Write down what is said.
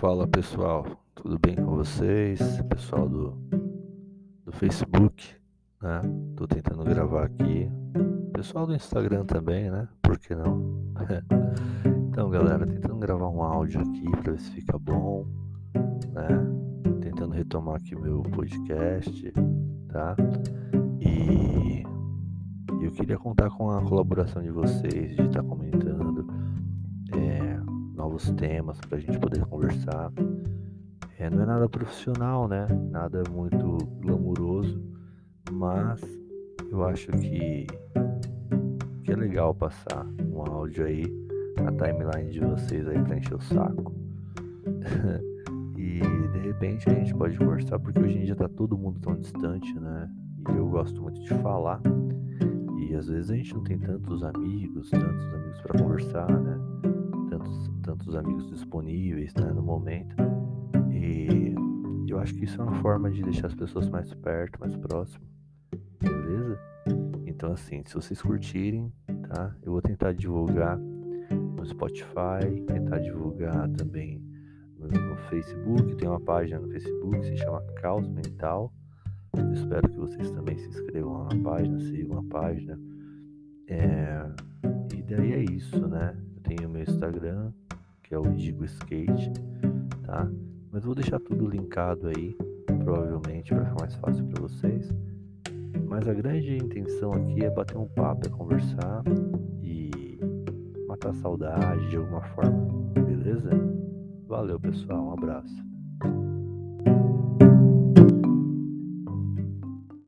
Fala pessoal, tudo bem com vocês? Pessoal do, do Facebook, né? Tô tentando gravar aqui. Pessoal do Instagram também, né? Por que não? então, galera, tentando gravar um áudio aqui para ver se fica bom, né? Tentando retomar aqui meu podcast, tá? E eu queria contar com a colaboração de vocês, de estar tá comentando novos temas para a gente poder conversar. É, não é nada profissional, né? Nada muito glamuroso, mas eu acho que, que é legal passar um áudio aí na timeline de vocês aí para encher o saco. e de repente a gente pode conversar, porque hoje em dia tá todo mundo tão distante, né? E eu gosto muito de falar. E às vezes a gente não tem tantos amigos, tantos amigos para conversar, né? Tantos amigos disponíveis né, no momento. E eu acho que isso é uma forma de deixar as pessoas mais perto, mais próximo. Beleza? Então assim, se vocês curtirem, tá? Eu vou tentar divulgar no Spotify, tentar divulgar também no, Facebook, tem uma página no Facebook que se chama Caos Mental. Eu espero que vocês também se inscrevam na página, sigam a página. É, e daí é isso, né? tenho meu Instagram, que é o Digo Skate, tá? Mas vou deixar tudo linkado aí, provavelmente para ficar mais fácil para vocês. Mas a grande intenção aqui é bater um papo, é conversar e matar saudade de alguma forma, beleza? Valeu, pessoal, um abraço.